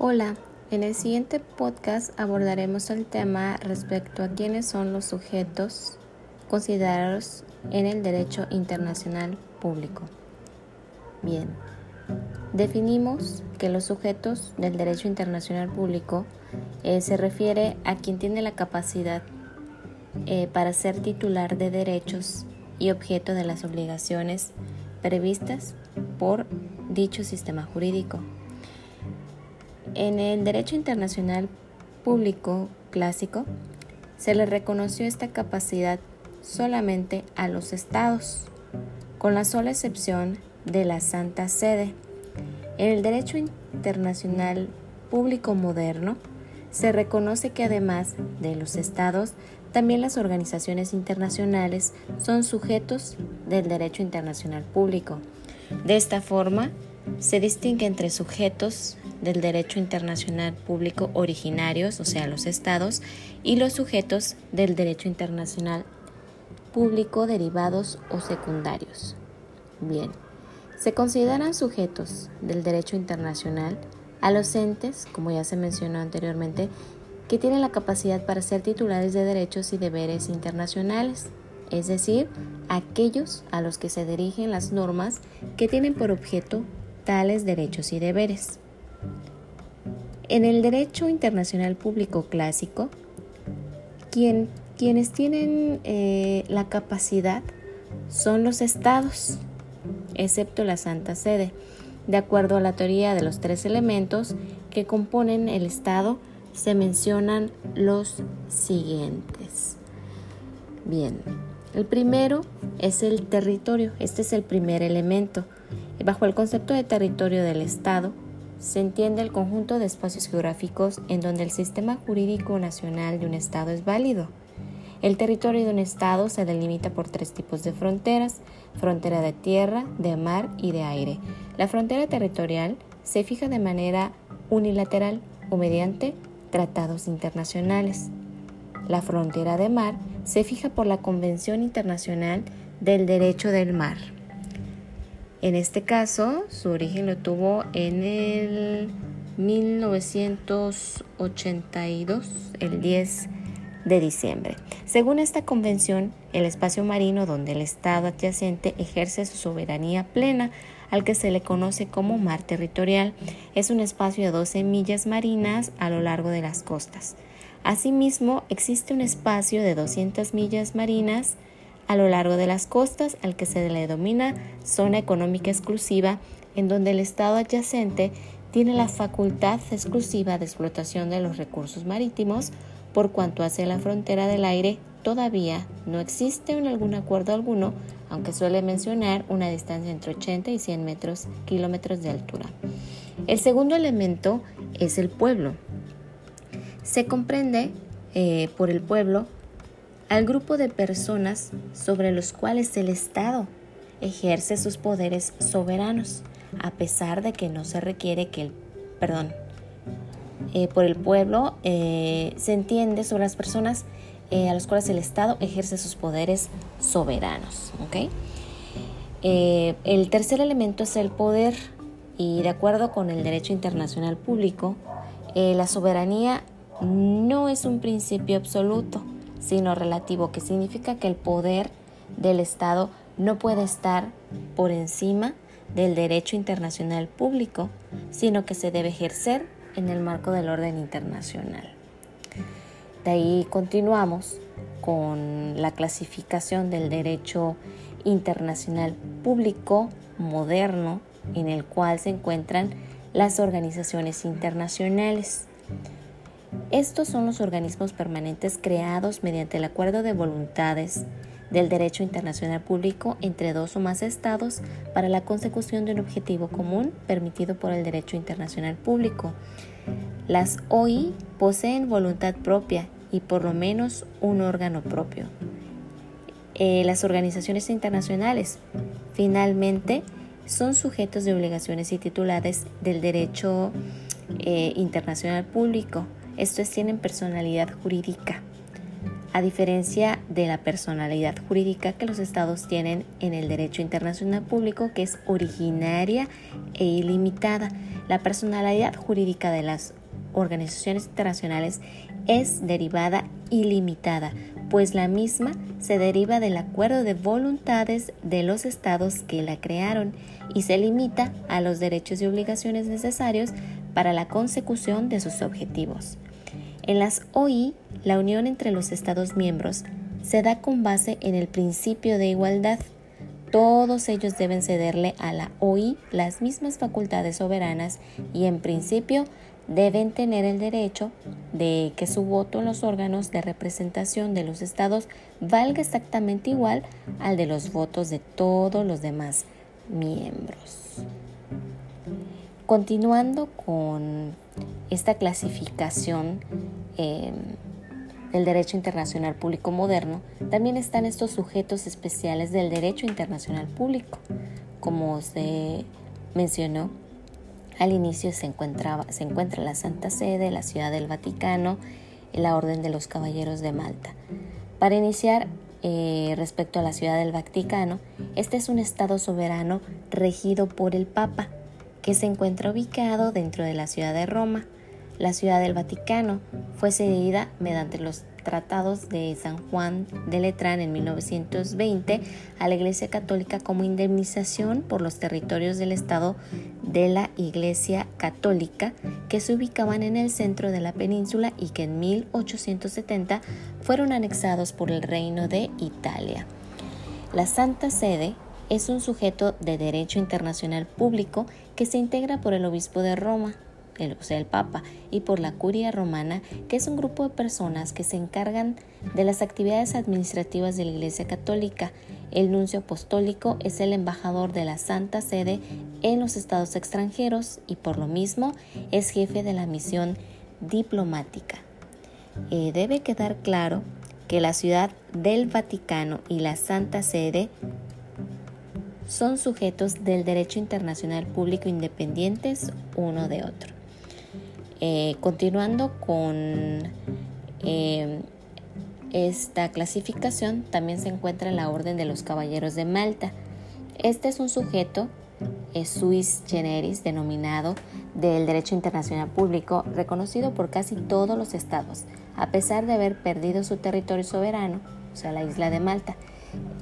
Hola, en el siguiente podcast abordaremos el tema respecto a quiénes son los sujetos considerados en el derecho internacional público. Bien, definimos que los sujetos del derecho internacional público eh, se refiere a quien tiene la capacidad eh, para ser titular de derechos y objeto de las obligaciones previstas por dicho sistema jurídico. En el derecho internacional público clásico se le reconoció esta capacidad solamente a los estados, con la sola excepción de la Santa Sede. En el derecho internacional público moderno se reconoce que además de los estados, también las organizaciones internacionales son sujetos del derecho internacional público. De esta forma, se distingue entre sujetos del derecho internacional público originarios, o sea, los estados, y los sujetos del derecho internacional público derivados o secundarios. Bien, se consideran sujetos del derecho internacional a los entes, como ya se mencionó anteriormente, que tienen la capacidad para ser titulares de derechos y deberes internacionales, es decir, aquellos a los que se dirigen las normas que tienen por objeto tales derechos y deberes. En el derecho internacional público clásico, quienes tienen eh, la capacidad son los estados, excepto la Santa Sede, de acuerdo a la teoría de los tres elementos que componen el Estado, se mencionan los siguientes. Bien, el primero es el territorio, este es el primer elemento. Bajo el concepto de territorio del Estado, se entiende el conjunto de espacios geográficos en donde el sistema jurídico nacional de un Estado es válido. El territorio de un Estado se delimita por tres tipos de fronteras, frontera de tierra, de mar y de aire. La frontera territorial se fija de manera unilateral o mediante tratados internacionales. La frontera de mar se fija por la Convención Internacional del Derecho del Mar. En este caso, su origen lo tuvo en el 1982, el 10 de diciembre. Según esta convención, el espacio marino donde el Estado adyacente ejerce su soberanía plena, al que se le conoce como mar territorial, es un espacio de 12 millas marinas a lo largo de las costas. Asimismo, existe un espacio de 200 millas marinas a lo largo de las costas al que se le denomina zona económica exclusiva, en donde el Estado adyacente tiene la facultad exclusiva de explotación de los recursos marítimos, por cuanto hacia la frontera del aire todavía no existe un algún acuerdo alguno, aunque suele mencionar una distancia entre 80 y 100 metros, kilómetros de altura. El segundo elemento es el pueblo. Se comprende eh, por el pueblo al grupo de personas sobre los cuales el Estado ejerce sus poderes soberanos, a pesar de que no se requiere que el, perdón, eh, por el pueblo eh, se entiende sobre las personas eh, a las cuales el Estado ejerce sus poderes soberanos. el tercer elemento es el poder y de acuerdo con el derecho internacional público, la soberanía no es un principio absoluto, sino relativo, que significa que el poder del Estado no puede estar por encima del derecho internacional público, sino que se debe ejercer en el marco del orden internacional. De ahí continuamos con la clasificación del derecho internacional público moderno en el cual se encuentran las organizaciones internacionales. Estos son los organismos permanentes creados mediante el acuerdo de voluntades del derecho internacional público entre dos o más estados para la consecución de un objetivo común permitido por el derecho internacional público. Las OI poseen voluntad propia y por lo menos un órgano propio. Eh, las organizaciones internacionales, finalmente, son sujetos de obligaciones y titulares del derecho eh, internacional público estos tienen personalidad jurídica. a diferencia de la personalidad jurídica que los estados tienen en el derecho internacional público, que es originaria e ilimitada. La personalidad jurídica de las organizaciones internacionales es derivada ilimitada, pues la misma se deriva del acuerdo de voluntades de los estados que la crearon y se limita a los derechos y obligaciones necesarios para la consecución de sus objetivos. En las OI, la unión entre los estados miembros se da con base en el principio de igualdad. Todos ellos deben cederle a la OI las mismas facultades soberanas y en principio deben tener el derecho de que su voto en los órganos de representación de los estados valga exactamente igual al de los votos de todos los demás miembros. Continuando con esta clasificación del derecho internacional público moderno, también están estos sujetos especiales del derecho internacional público, como se mencionó al inicio se, se encuentra la Santa Sede, la Ciudad del Vaticano, la Orden de los Caballeros de Malta. Para iniciar, eh, respecto a la Ciudad del Vaticano, este es un Estado soberano regido por el Papa, que se encuentra ubicado dentro de la ciudad de Roma. La Ciudad del Vaticano fue cedida mediante los tratados de San Juan de Letrán en 1920 a la Iglesia Católica como indemnización por los territorios del Estado de la Iglesia Católica que se ubicaban en el centro de la península y que en 1870 fueron anexados por el Reino de Italia. La Santa Sede es un sujeto de derecho internacional público que se integra por el Obispo de Roma, el, o sea, el Papa, y por la Curia Romana, que es un grupo de personas que se encargan de las actividades administrativas de la Iglesia Católica. El nuncio apostólico es el embajador de la Santa Sede en los estados extranjeros y por lo mismo es jefe de la misión diplomática. Eh, debe quedar claro que la ciudad del Vaticano y la Santa Sede son sujetos del derecho internacional público independientes uno de otro. Eh, continuando con eh, esta clasificación, también se encuentra la Orden de los Caballeros de Malta. Este es un sujeto es suis generis denominado del derecho internacional público reconocido por casi todos los estados, a pesar de haber perdido su territorio soberano, o sea, la isla de Malta.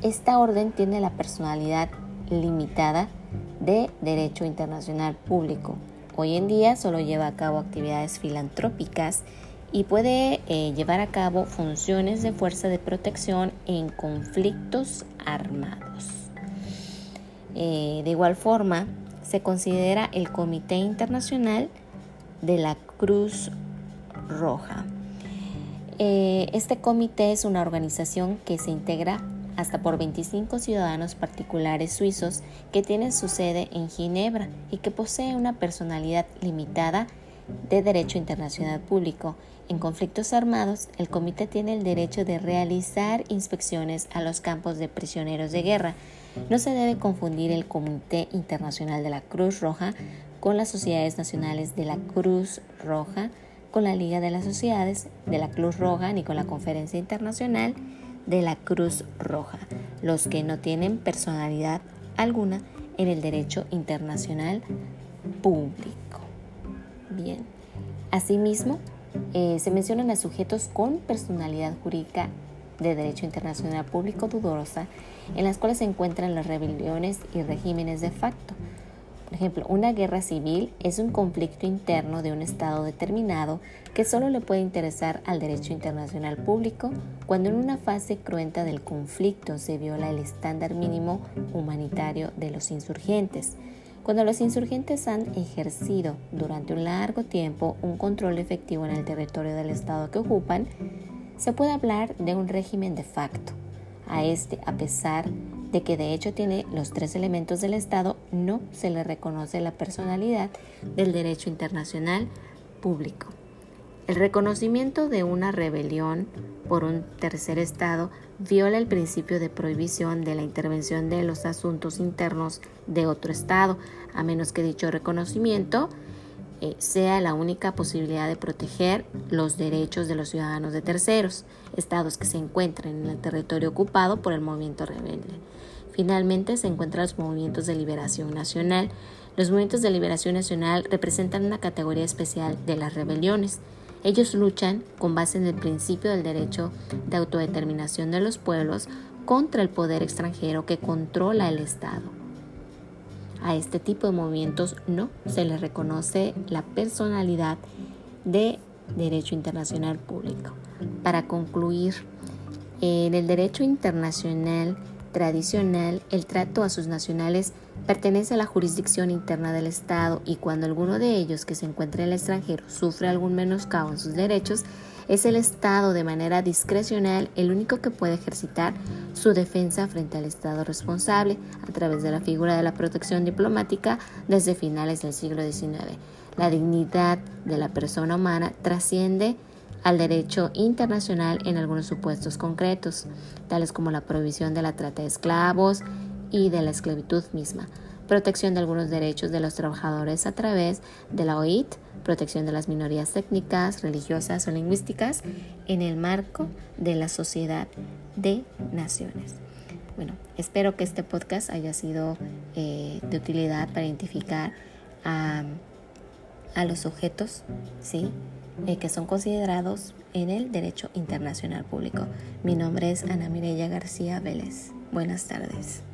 Esta orden tiene la personalidad limitada de derecho internacional público, Hoy en día solo lleva a cabo actividades filantrópicas y puede eh, llevar a cabo funciones de fuerza de protección en conflictos armados. Eh, de igual forma, se considera el Comité Internacional de la Cruz Roja. Eh, este comité es una organización que se integra hasta por 25 ciudadanos particulares suizos que tienen su sede en Ginebra y que posee una personalidad limitada de derecho internacional público. En conflictos armados, el comité tiene el derecho de realizar inspecciones a los campos de prisioneros de guerra. No se debe confundir el Comité Internacional de la Cruz Roja con las Sociedades Nacionales de la Cruz Roja, con la Liga de las Sociedades de la Cruz Roja ni con la Conferencia Internacional de la Cruz Roja, los que no tienen personalidad alguna en el derecho internacional público. Bien, asimismo, eh, se mencionan a sujetos con personalidad jurídica de derecho internacional público dudosa, en las cuales se encuentran las rebeliones y regímenes de facto, ejemplo, una guerra civil es un conflicto interno de un Estado determinado que solo le puede interesar al derecho internacional público cuando en una fase cruenta del conflicto se viola el estándar mínimo humanitario de los insurgentes. Cuando los insurgentes han ejercido durante un largo tiempo un control efectivo en el territorio del Estado que ocupan, se puede hablar de un régimen de facto. A este, a pesar de que de hecho tiene los tres elementos del Estado, no se le reconoce la personalidad del derecho internacional público. El reconocimiento de una rebelión por un tercer Estado viola el principio de prohibición de la intervención de los asuntos internos de otro Estado, a menos que dicho reconocimiento eh, sea la única posibilidad de proteger los derechos de los ciudadanos de terceros, estados que se encuentren en el territorio ocupado por el movimiento rebelde. Finalmente se encuentran los movimientos de liberación nacional. Los movimientos de liberación nacional representan una categoría especial de las rebeliones. Ellos luchan con base en el principio del derecho de autodeterminación de los pueblos contra el poder extranjero que controla el Estado. A este tipo de movimientos no se les reconoce la personalidad de derecho internacional público. Para concluir, en el derecho internacional tradicional, el trato a sus nacionales pertenece a la jurisdicción interna del Estado y cuando alguno de ellos que se encuentra en el extranjero sufre algún menoscabo en sus derechos, es el Estado de manera discrecional el único que puede ejercitar su defensa frente al Estado responsable a través de la figura de la protección diplomática desde finales del siglo XIX. La dignidad de la persona humana trasciende al derecho internacional en algunos supuestos concretos, tales como la prohibición de la trata de esclavos y de la esclavitud misma, protección de algunos derechos de los trabajadores a través de la OIT, protección de las minorías técnicas, religiosas o lingüísticas en el marco de la sociedad de naciones. Bueno, espero que este podcast haya sido eh, de utilidad para identificar a, a los sujetos, ¿sí? Eh, que son considerados en el derecho internacional público. Mi nombre es Ana Mireya García Vélez. Buenas tardes.